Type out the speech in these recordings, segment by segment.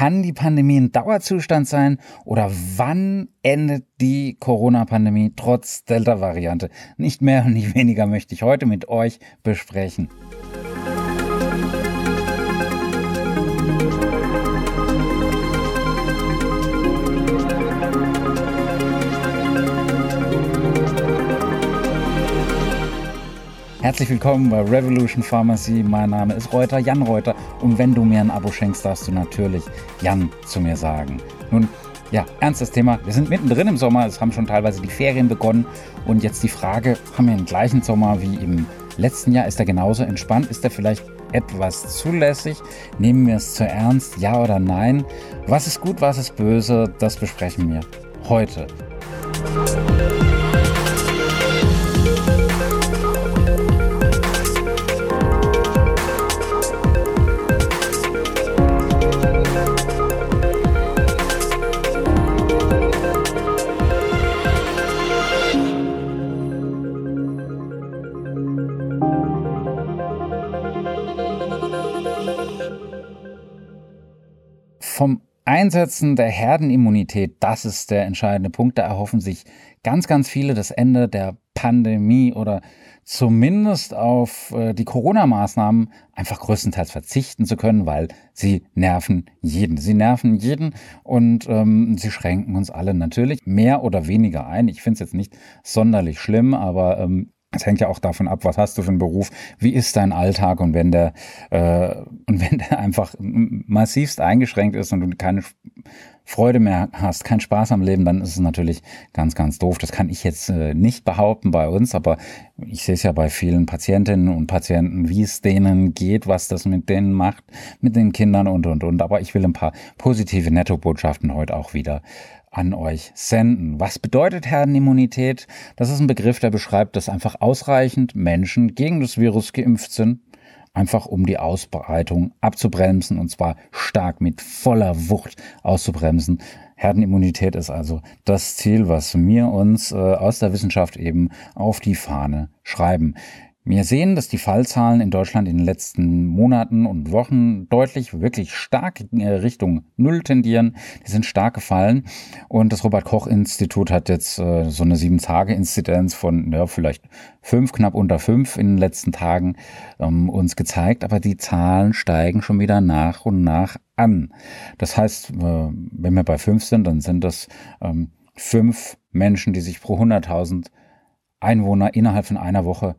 Kann die Pandemie ein Dauerzustand sein oder wann endet die Corona-Pandemie trotz Delta-Variante? Nicht mehr und nicht weniger möchte ich heute mit euch besprechen. Herzlich willkommen bei Revolution Pharmacy. Mein Name ist Reuter, Jan Reuter. Und wenn du mir ein Abo schenkst, darfst du natürlich Jan zu mir sagen. Nun, ja, ernstes Thema. Wir sind mittendrin im Sommer. Es haben schon teilweise die Ferien begonnen. Und jetzt die Frage, haben wir den gleichen Sommer wie im letzten Jahr? Ist er genauso entspannt? Ist er vielleicht etwas zulässig? Nehmen wir es zu ernst? Ja oder nein? Was ist gut, was ist böse? Das besprechen wir heute. Vom Einsetzen der Herdenimmunität, das ist der entscheidende Punkt. Da erhoffen sich ganz, ganz viele das Ende der Pandemie oder zumindest auf äh, die Corona-Maßnahmen einfach größtenteils verzichten zu können, weil sie nerven jeden. Sie nerven jeden und ähm, sie schränken uns alle natürlich mehr oder weniger ein. Ich finde es jetzt nicht sonderlich schlimm, aber ähm, es hängt ja auch davon ab, was hast du für einen Beruf, wie ist dein Alltag und wenn der äh, und wenn der einfach massivst eingeschränkt ist und du keine Freude mehr hast, keinen Spaß am Leben, dann ist es natürlich ganz, ganz doof. Das kann ich jetzt äh, nicht behaupten bei uns, aber ich sehe es ja bei vielen Patientinnen und Patienten, wie es denen geht, was das mit denen macht, mit den Kindern und und und. Aber ich will ein paar positive Nettobotschaften heute auch wieder an euch senden. Was bedeutet Herdenimmunität? Das ist ein Begriff, der beschreibt, dass einfach ausreichend Menschen gegen das Virus geimpft sind, einfach um die Ausbreitung abzubremsen und zwar stark mit voller Wucht auszubremsen. Herdenimmunität ist also das Ziel, was wir uns äh, aus der Wissenschaft eben auf die Fahne schreiben. Wir sehen, dass die Fallzahlen in Deutschland in den letzten Monaten und Wochen deutlich, wirklich stark Richtung Null tendieren. Die sind stark gefallen. Und das Robert-Koch-Institut hat jetzt äh, so eine Sieben-Tage-Inzidenz von ja, vielleicht fünf, knapp unter fünf in den letzten Tagen ähm, uns gezeigt. Aber die Zahlen steigen schon wieder nach und nach an. Das heißt, äh, wenn wir bei fünf sind, dann sind das ähm, fünf Menschen, die sich pro 100.000 Einwohner innerhalb von einer Woche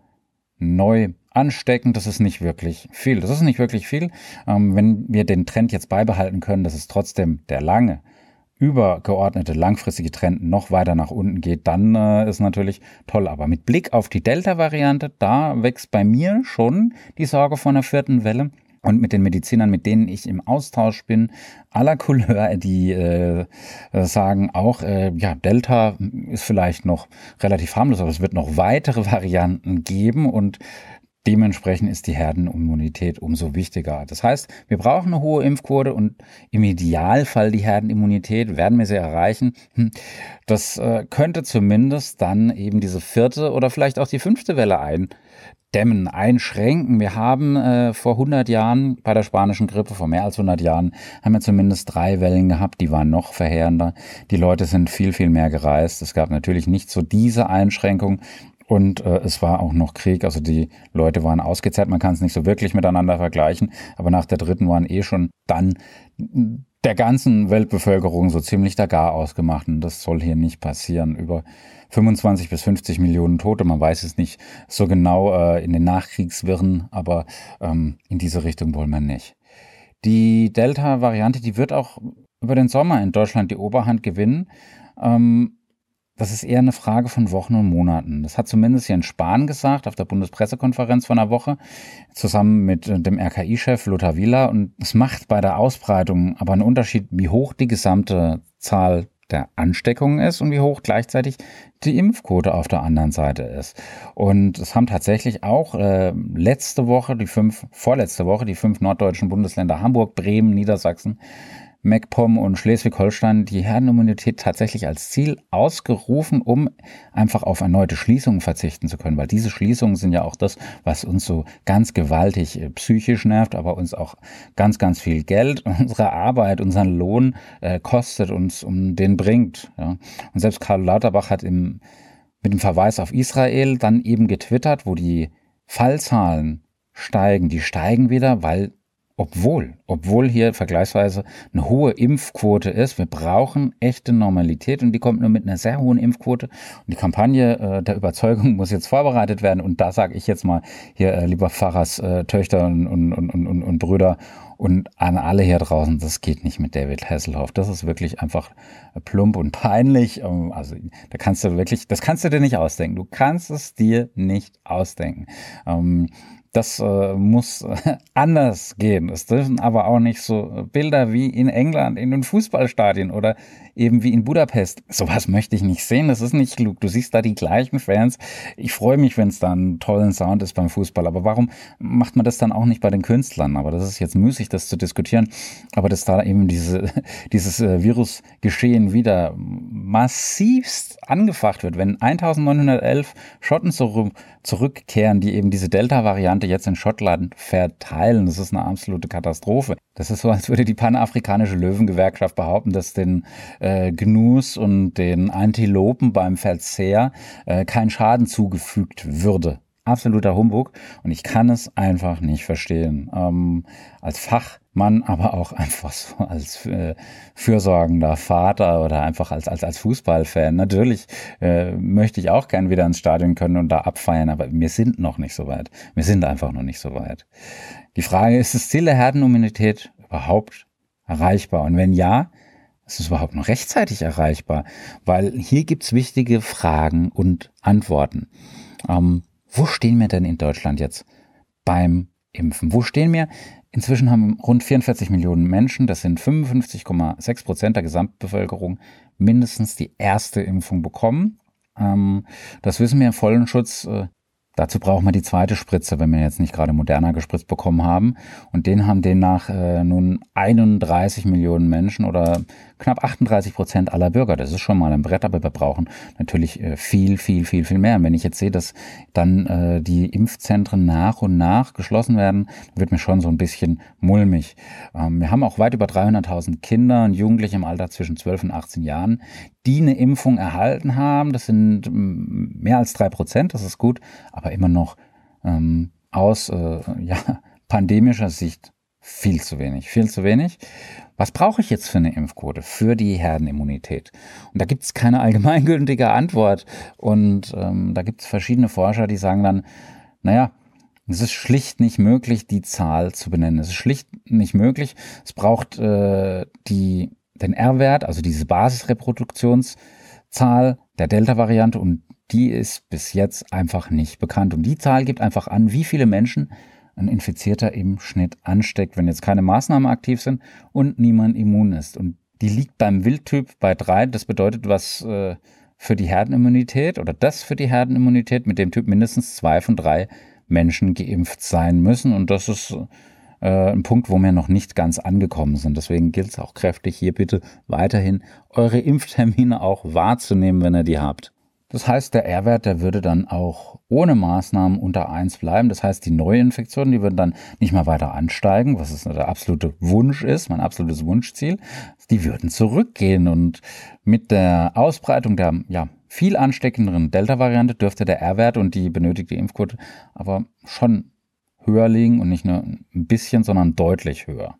neu anstecken, das ist nicht wirklich viel. Das ist nicht wirklich viel. Ähm, wenn wir den Trend jetzt beibehalten können, dass es trotzdem der lange, übergeordnete, langfristige Trend noch weiter nach unten geht, dann äh, ist natürlich toll. Aber mit Blick auf die Delta-Variante, da wächst bei mir schon die Sorge vor einer vierten Welle. Und mit den Medizinern, mit denen ich im Austausch bin, aller Couleur, die äh, sagen auch, äh, ja, Delta ist vielleicht noch relativ harmlos, aber es wird noch weitere Varianten geben und Dementsprechend ist die Herdenimmunität umso wichtiger. Das heißt, wir brauchen eine hohe Impfquote und im Idealfall die Herdenimmunität werden wir sie erreichen. Hm, das äh, könnte zumindest dann eben diese vierte oder vielleicht auch die fünfte Welle ein dämmen, einschränken. Wir haben äh, vor 100 Jahren bei der spanischen Grippe, vor mehr als 100 Jahren, haben wir zumindest drei Wellen gehabt, die waren noch verheerender. Die Leute sind viel, viel mehr gereist. Es gab natürlich nicht so diese Einschränkung. Und äh, es war auch noch Krieg, also die Leute waren ausgezerrt, man kann es nicht so wirklich miteinander vergleichen, aber nach der dritten waren eh schon dann der ganzen Weltbevölkerung so ziemlich der Gar ausgemacht. Und das soll hier nicht passieren. Über 25 bis 50 Millionen Tote, man weiß es nicht so genau äh, in den Nachkriegswirren, aber ähm, in diese Richtung wollen wir nicht. Die Delta-Variante, die wird auch über den Sommer in Deutschland die Oberhand gewinnen. Ähm, das ist eher eine Frage von Wochen und Monaten. Das hat zumindest Jens Spahn gesagt auf der Bundespressekonferenz vor einer Woche, zusammen mit äh, dem RKI-Chef Lothar Wieler. Und es macht bei der Ausbreitung aber einen Unterschied, wie hoch die gesamte Zahl der Ansteckungen ist und wie hoch gleichzeitig die Impfquote auf der anderen Seite ist. Und es haben tatsächlich auch äh, letzte Woche, die fünf, vorletzte Woche, die fünf norddeutschen Bundesländer Hamburg, Bremen, Niedersachsen, MacPom und Schleswig-Holstein die Herdenimmunität tatsächlich als Ziel ausgerufen, um einfach auf erneute Schließungen verzichten zu können, weil diese Schließungen sind ja auch das, was uns so ganz gewaltig äh, psychisch nervt, aber uns auch ganz, ganz viel Geld, unsere Arbeit, unseren Lohn äh, kostet uns um den bringt. Ja. Und selbst Karl Lauterbach hat im, mit dem Verweis auf Israel dann eben getwittert, wo die Fallzahlen steigen, die steigen wieder, weil obwohl, obwohl hier vergleichsweise eine hohe Impfquote ist, wir brauchen echte Normalität und die kommt nur mit einer sehr hohen Impfquote. Und die Kampagne äh, der Überzeugung muss jetzt vorbereitet werden. Und da sage ich jetzt mal hier, äh, lieber Pfarrers äh, Töchter und, und, und, und, und Brüder und an alle hier draußen, das geht nicht mit David Hasselhoff. Das ist wirklich einfach plump und peinlich. Ähm, also da kannst du wirklich, das kannst du dir nicht ausdenken. Du kannst es dir nicht ausdenken. Ähm, das äh, muss anders gehen. Es dürfen aber auch nicht so Bilder wie in England in den Fußballstadien oder eben wie in Budapest. Sowas möchte ich nicht sehen. Das ist nicht klug. Du siehst da die gleichen Fans. Ich freue mich, wenn es da einen tollen Sound ist beim Fußball. Aber warum macht man das dann auch nicht bei den Künstlern? Aber das ist jetzt müßig, das zu diskutieren. Aber dass da eben diese, dieses äh, Virusgeschehen wieder massivst angefacht wird, wenn 1911 Schotten zurück, zurückkehren, die eben diese Delta-Variante jetzt in Schottland verteilen. Das ist eine absolute Katastrophe. Das ist so, als würde die panafrikanische Löwengewerkschaft behaupten, dass den äh, Gnus und den Antilopen beim Verzehr äh, kein Schaden zugefügt würde absoluter Humbug und ich kann es einfach nicht verstehen. Ähm, als Fachmann, aber auch einfach so als äh, fürsorgender Vater oder einfach als, als, als Fußballfan. Natürlich äh, möchte ich auch gern wieder ins Stadion können und da abfeiern, aber wir sind noch nicht so weit. Wir sind einfach noch nicht so weit. Die Frage ist, ist das Ziel der Herdenimmunität überhaupt erreichbar? Und wenn ja, ist es überhaupt noch rechtzeitig erreichbar? Weil hier gibt's wichtige Fragen und Antworten. Ähm, wo stehen wir denn in Deutschland jetzt beim Impfen? Wo stehen wir? Inzwischen haben rund 44 Millionen Menschen, das sind 55,6 Prozent der Gesamtbevölkerung, mindestens die erste Impfung bekommen. Ähm, das wissen wir im vollen Schutz. Äh, Dazu braucht man die zweite Spritze, wenn wir jetzt nicht gerade moderner gespritzt bekommen haben. Und den haben demnach äh, nun 31 Millionen Menschen oder knapp 38 Prozent aller Bürger. Das ist schon mal ein Brett, aber wir brauchen natürlich äh, viel, viel, viel, viel mehr. Und wenn ich jetzt sehe, dass dann äh, die Impfzentren nach und nach geschlossen werden, wird mir schon so ein bisschen mulmig. Ähm, wir haben auch weit über 300.000 Kinder und Jugendliche im Alter zwischen 12 und 18 Jahren, die eine Impfung erhalten haben. Das sind mm, mehr als drei Prozent, das ist gut, aber immer noch ähm, aus äh, ja, pandemischer Sicht viel zu wenig, viel zu wenig. Was brauche ich jetzt für eine Impfquote für die Herdenimmunität? Und da gibt es keine allgemeingültige Antwort. Und ähm, da gibt es verschiedene Forscher, die sagen dann, naja, es ist schlicht nicht möglich, die Zahl zu benennen. Es ist schlicht nicht möglich. Es braucht äh, die den R-Wert, also diese Basisreproduktionszahl der Delta-Variante und die ist bis jetzt einfach nicht bekannt. Und die Zahl gibt einfach an, wie viele Menschen ein Infizierter im Schnitt ansteckt, wenn jetzt keine Maßnahmen aktiv sind und niemand immun ist. Und die liegt beim Wildtyp bei drei. Das bedeutet, was äh, für die Herdenimmunität oder das für die Herdenimmunität mit dem Typ mindestens zwei von drei Menschen geimpft sein müssen. Und das ist äh, ein Punkt, wo wir noch nicht ganz angekommen sind. Deswegen gilt es auch kräftig, hier bitte weiterhin eure Impftermine auch wahrzunehmen, wenn ihr die habt. Das heißt, der R-Wert, der würde dann auch ohne Maßnahmen unter 1 bleiben. Das heißt, die Neuinfektionen, die würden dann nicht mehr weiter ansteigen, was es der absolute Wunsch ist, mein absolutes Wunschziel. Die würden zurückgehen und mit der Ausbreitung der ja, viel ansteckenderen Delta-Variante dürfte der R-Wert und die benötigte Impfquote aber schon höher liegen und nicht nur ein bisschen, sondern deutlich höher.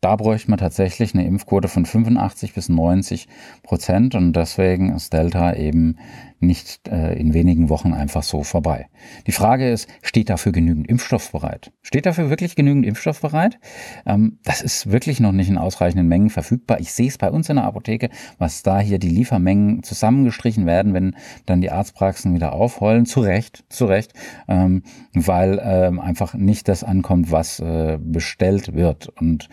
Da bräuchte man tatsächlich eine Impfquote von 85 bis 90 Prozent und deswegen ist Delta eben nicht äh, in wenigen Wochen einfach so vorbei. Die Frage ist, steht dafür genügend Impfstoff bereit? Steht dafür wirklich genügend Impfstoff bereit? Ähm, das ist wirklich noch nicht in ausreichenden Mengen verfügbar. Ich sehe es bei uns in der Apotheke, was da hier die Liefermengen zusammengestrichen werden, wenn dann die Arztpraxen wieder aufheulen. Zu Recht, zu Recht, ähm, weil ähm, einfach nicht das ankommt, was äh, bestellt wird. Und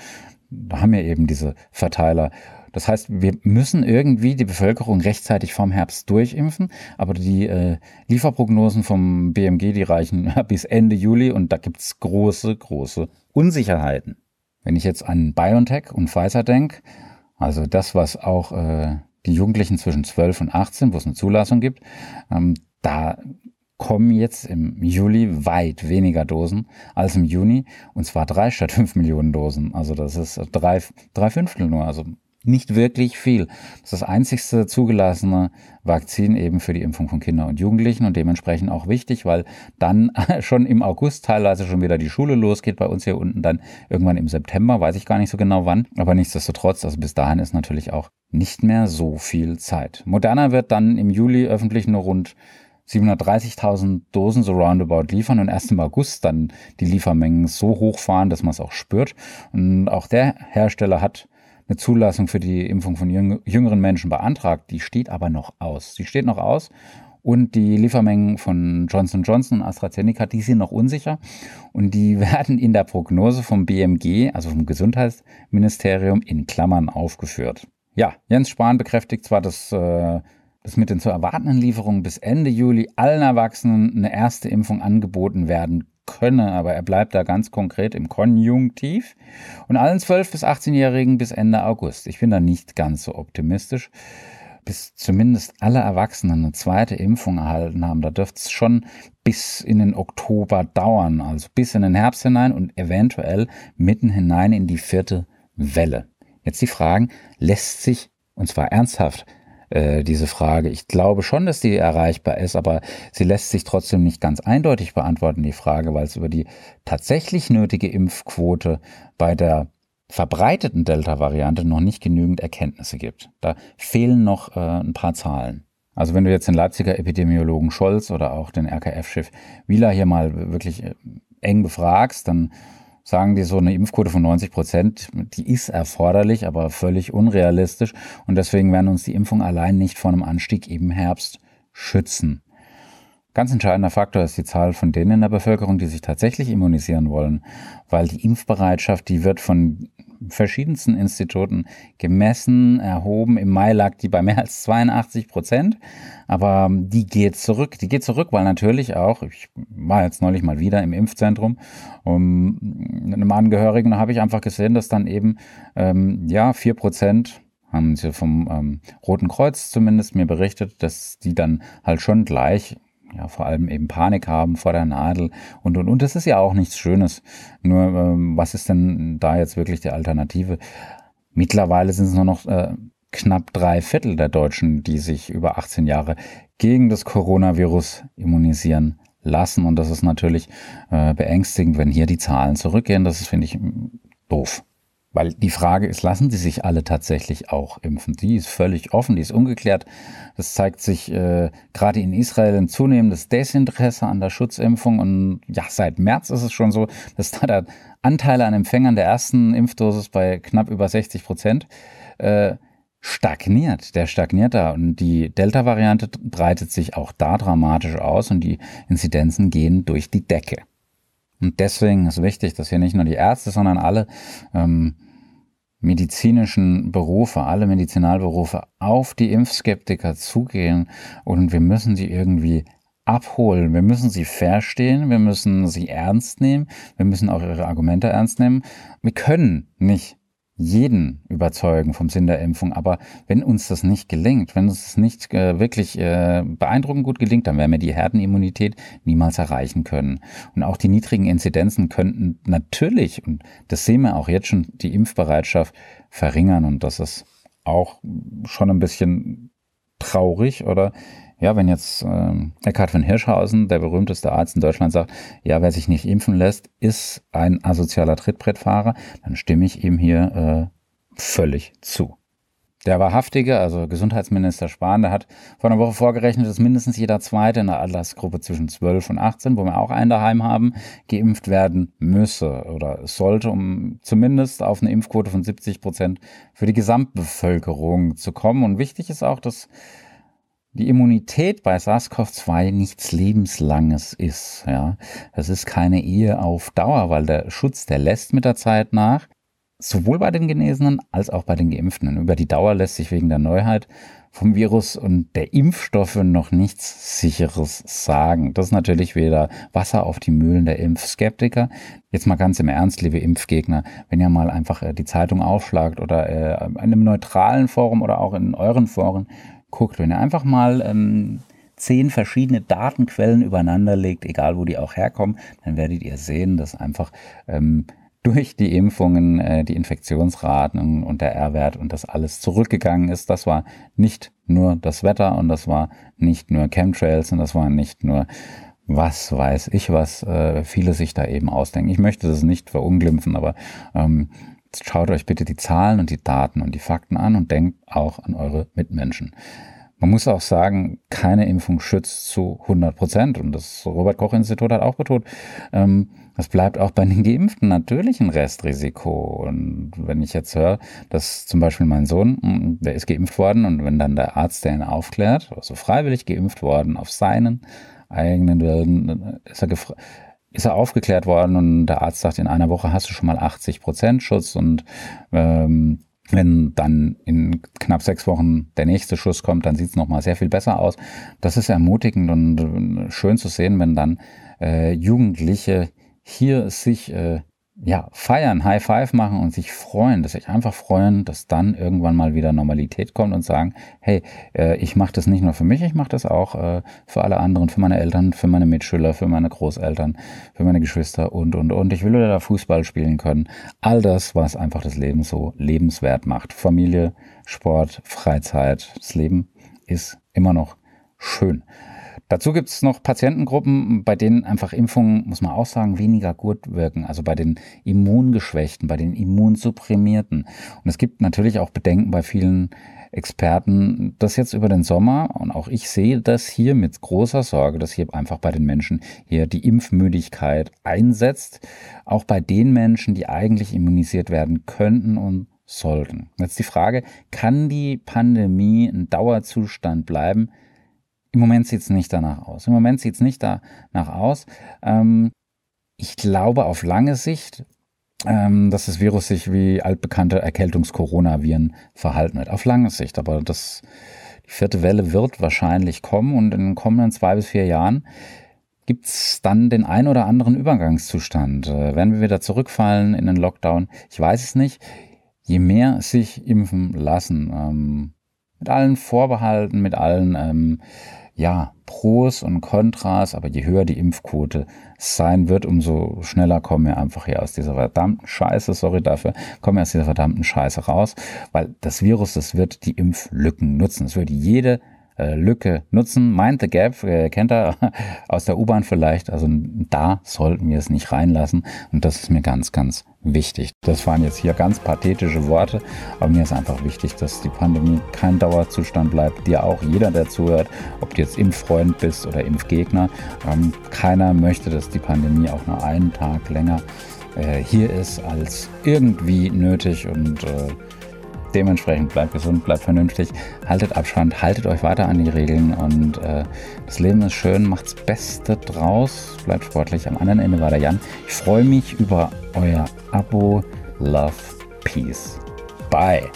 da haben wir eben diese Verteiler. Das heißt, wir müssen irgendwie die Bevölkerung rechtzeitig vom Herbst durchimpfen, aber die äh, Lieferprognosen vom BMG, die reichen bis Ende Juli und da gibt's große, große Unsicherheiten. Wenn ich jetzt an BioNTech und Pfizer denke, also das, was auch äh, die Jugendlichen zwischen 12 und 18, wo es eine Zulassung gibt, ähm, da kommen jetzt im Juli weit weniger Dosen als im Juni und zwar drei statt fünf Millionen Dosen. Also das ist drei, drei Fünftel nur. Also nicht wirklich viel. Das ist das einzigste zugelassene Vakzin eben für die Impfung von Kindern und Jugendlichen und dementsprechend auch wichtig, weil dann schon im August teilweise schon wieder die Schule losgeht, bei uns hier unten dann irgendwann im September, weiß ich gar nicht so genau wann, aber nichtsdestotrotz, also bis dahin ist natürlich auch nicht mehr so viel Zeit. Moderna wird dann im Juli öffentlich nur rund 730.000 Dosen so roundabout liefern und erst im August dann die Liefermengen so hochfahren, dass man es auch spürt. Und auch der Hersteller hat eine Zulassung für die Impfung von jüngeren Menschen beantragt. Die steht aber noch aus. Die steht noch aus. Und die Liefermengen von Johnson Johnson und AstraZeneca, die sind noch unsicher. Und die werden in der Prognose vom BMG, also vom Gesundheitsministerium, in Klammern aufgeführt. Ja, Jens Spahn bekräftigt zwar, dass, äh, dass mit den zu erwartenden Lieferungen bis Ende Juli allen Erwachsenen eine erste Impfung angeboten werden könne, aber er bleibt da ganz konkret im Konjunktiv. Und allen 12- bis 18-Jährigen bis Ende August. Ich bin da nicht ganz so optimistisch. Bis zumindest alle Erwachsenen eine zweite Impfung erhalten haben, da dürfte es schon bis in den Oktober dauern, also bis in den Herbst hinein und eventuell mitten hinein in die vierte Welle. Jetzt die Fragen, lässt sich, und zwar ernsthaft, äh, diese Frage. Ich glaube schon, dass die erreichbar ist, aber sie lässt sich trotzdem nicht ganz eindeutig beantworten, die Frage, weil es über die tatsächlich nötige Impfquote bei der verbreiteten Delta-Variante noch nicht genügend Erkenntnisse gibt. Da fehlen noch äh, ein paar Zahlen. Also wenn du jetzt den Leipziger Epidemiologen Scholz oder auch den RKF-Chef Wieler hier mal wirklich äh, eng befragst, dann sagen die so eine Impfquote von 90 Prozent, die ist erforderlich, aber völlig unrealistisch. Und deswegen werden uns die Impfungen allein nicht vor einem Anstieg im Herbst schützen. Ganz entscheidender Faktor ist die Zahl von denen in der Bevölkerung, die sich tatsächlich immunisieren wollen, weil die Impfbereitschaft, die wird von verschiedensten Instituten gemessen, erhoben. Im Mai lag die bei mehr als 82 Prozent, aber die geht zurück. Die geht zurück, weil natürlich auch, ich war jetzt neulich mal wieder im Impfzentrum, um einem Angehörigen, da habe ich einfach gesehen, dass dann eben, ähm, ja, vier Prozent haben sie vom ähm, Roten Kreuz zumindest mir berichtet, dass die dann halt schon gleich ja, vor allem eben Panik haben vor der Nadel und und und. Das ist ja auch nichts Schönes. Nur, ähm, was ist denn da jetzt wirklich die Alternative? Mittlerweile sind es nur noch äh, knapp drei Viertel der Deutschen, die sich über 18 Jahre gegen das Coronavirus immunisieren lassen. Und das ist natürlich äh, beängstigend, wenn hier die Zahlen zurückgehen. Das finde ich doof. Weil die Frage ist, lassen sie sich alle tatsächlich auch impfen? Die ist völlig offen, die ist ungeklärt. Das zeigt sich äh, gerade in Israel ein zunehmendes Desinteresse an der Schutzimpfung. Und ja, seit März ist es schon so, dass da der Anteil an Empfängern der ersten Impfdosis bei knapp über 60 Prozent äh, stagniert. Der stagniert da. Und die Delta-Variante breitet sich auch da dramatisch aus und die Inzidenzen gehen durch die Decke. Und deswegen ist wichtig, dass hier nicht nur die Ärzte, sondern alle ähm, medizinischen Berufe, alle Medizinalberufe auf die Impfskeptiker zugehen und wir müssen sie irgendwie abholen. Wir müssen sie verstehen, wir müssen sie ernst nehmen, wir müssen auch ihre Argumente ernst nehmen. Wir können nicht jeden überzeugen vom Sinn der Impfung. Aber wenn uns das nicht gelingt, wenn uns das nicht äh, wirklich äh, beeindruckend gut gelingt, dann werden wir die Herdenimmunität niemals erreichen können. Und auch die niedrigen Inzidenzen könnten natürlich, und das sehen wir auch jetzt schon, die Impfbereitschaft verringern. Und das ist auch schon ein bisschen traurig oder ja, wenn jetzt äh, Eckhard von Hirschhausen, der berühmteste Arzt in Deutschland, sagt, ja, wer sich nicht impfen lässt, ist ein asozialer Trittbrettfahrer, dann stimme ich ihm hier äh, völlig zu. Der wahrhaftige, also Gesundheitsminister Spahn, der hat vor einer Woche vorgerechnet, dass mindestens jeder Zweite in der Altersgruppe zwischen 12 und 18, wo wir auch einen daheim haben, geimpft werden müsse oder sollte, um zumindest auf eine Impfquote von 70 Prozent für die Gesamtbevölkerung zu kommen. Und wichtig ist auch, dass die Immunität bei SARS-CoV-2 nichts Lebenslanges ist. Ja, es ist keine Ehe auf Dauer, weil der Schutz, der lässt mit der Zeit nach. sowohl bei den Genesenen als auch bei den Geimpften. Über die Dauer lässt sich wegen der Neuheit vom Virus und der Impfstoffe noch nichts Sicheres sagen. Das ist natürlich wieder Wasser auf die Mühlen der Impfskeptiker. Jetzt mal ganz im Ernst, liebe Impfgegner, wenn ihr mal einfach äh, die Zeitung aufschlagt oder äh, in einem neutralen Forum oder auch in euren Foren guckt, wenn ihr einfach mal ähm, zehn verschiedene Datenquellen übereinander legt, egal wo die auch herkommen, dann werdet ihr sehen, dass einfach ähm, durch die Impfungen äh, die Infektionsraten und der R-Wert und das alles zurückgegangen ist. Das war nicht nur das Wetter und das war nicht nur Chemtrails und das war nicht nur was weiß ich, was äh, viele sich da eben ausdenken. Ich möchte das nicht verunglimpfen, aber ähm, schaut euch bitte die Zahlen und die Daten und die Fakten an und denkt auch an eure Mitmenschen. Man muss auch sagen, keine Impfung schützt zu 100 Prozent. Und das Robert-Koch-Institut hat auch betont, ähm, es bleibt auch bei den Geimpften natürlich ein Restrisiko. Und wenn ich jetzt höre, dass zum Beispiel mein Sohn, hm, der ist geimpft worden und wenn dann der Arzt, der ihn aufklärt, also freiwillig geimpft worden, auf seinen eigenen Willen, ist er, ist er aufgeklärt worden und der Arzt sagt, in einer Woche hast du schon mal 80 Prozent Schutz und ähm, wenn dann in knapp sechs Wochen der nächste Schuss kommt, dann sieht es nochmal sehr viel besser aus. Das ist ermutigend und schön zu sehen, wenn dann äh, Jugendliche hier sich äh, ja, feiern, High Five machen und sich freuen, dass sich einfach freuen, dass dann irgendwann mal wieder Normalität kommt und sagen, hey, äh, ich mache das nicht nur für mich, ich mache das auch äh, für alle anderen, für meine Eltern, für meine Mitschüler, für meine Großeltern, für meine Geschwister und, und, und. Ich will wieder Fußball spielen können. All das, was einfach das Leben so lebenswert macht. Familie, Sport, Freizeit, das Leben ist immer noch schön. Dazu gibt es noch Patientengruppen, bei denen einfach Impfungen, muss man auch sagen, weniger gut wirken. Also bei den Immungeschwächten, bei den Immunsupprimierten. Und es gibt natürlich auch Bedenken bei vielen Experten, dass jetzt über den Sommer, und auch ich sehe das hier mit großer Sorge, dass hier einfach bei den Menschen hier die Impfmüdigkeit einsetzt. Auch bei den Menschen, die eigentlich immunisiert werden könnten und sollten. Jetzt die Frage, kann die Pandemie ein Dauerzustand bleiben? Im Moment sieht es nicht danach aus. Im Moment sieht es nicht danach aus. Ähm, ich glaube auf lange Sicht, ähm, dass das Virus sich wie altbekannte Erkältungs-Coronaviren verhalten wird. Auf lange Sicht. Aber das, die vierte Welle wird wahrscheinlich kommen und in den kommenden zwei bis vier Jahren gibt es dann den ein oder anderen Übergangszustand. Äh, werden wir wieder zurückfallen in den Lockdown? Ich weiß es nicht. Je mehr sich impfen lassen, ähm, mit allen Vorbehalten, mit allen ähm, ja, Pros und Kontras, aber je höher die Impfquote sein wird, umso schneller kommen wir einfach hier aus dieser verdammten Scheiße, sorry dafür, kommen wir aus dieser verdammten Scheiße raus, weil das Virus, das wird die Impflücken nutzen. Es wird jede Lücke nutzen. Mind the Gap, äh, kennt er aus der U-Bahn vielleicht. Also da sollten wir es nicht reinlassen. Und das ist mir ganz, ganz wichtig. Das waren jetzt hier ganz pathetische Worte, aber mir ist einfach wichtig, dass die Pandemie kein Dauerzustand bleibt. Dir auch, jeder, der zuhört, ob du jetzt Impffreund bist oder Impfgegner, ähm, keiner möchte, dass die Pandemie auch nur einen Tag länger äh, hier ist als irgendwie nötig und äh, Dementsprechend bleibt gesund, bleibt vernünftig, haltet Abstand, haltet euch weiter an die Regeln und äh, das Leben ist schön, macht's Beste draus, bleibt sportlich. Am anderen Ende war der Jan. Ich freue mich über euer Abo. Love, Peace. Bye.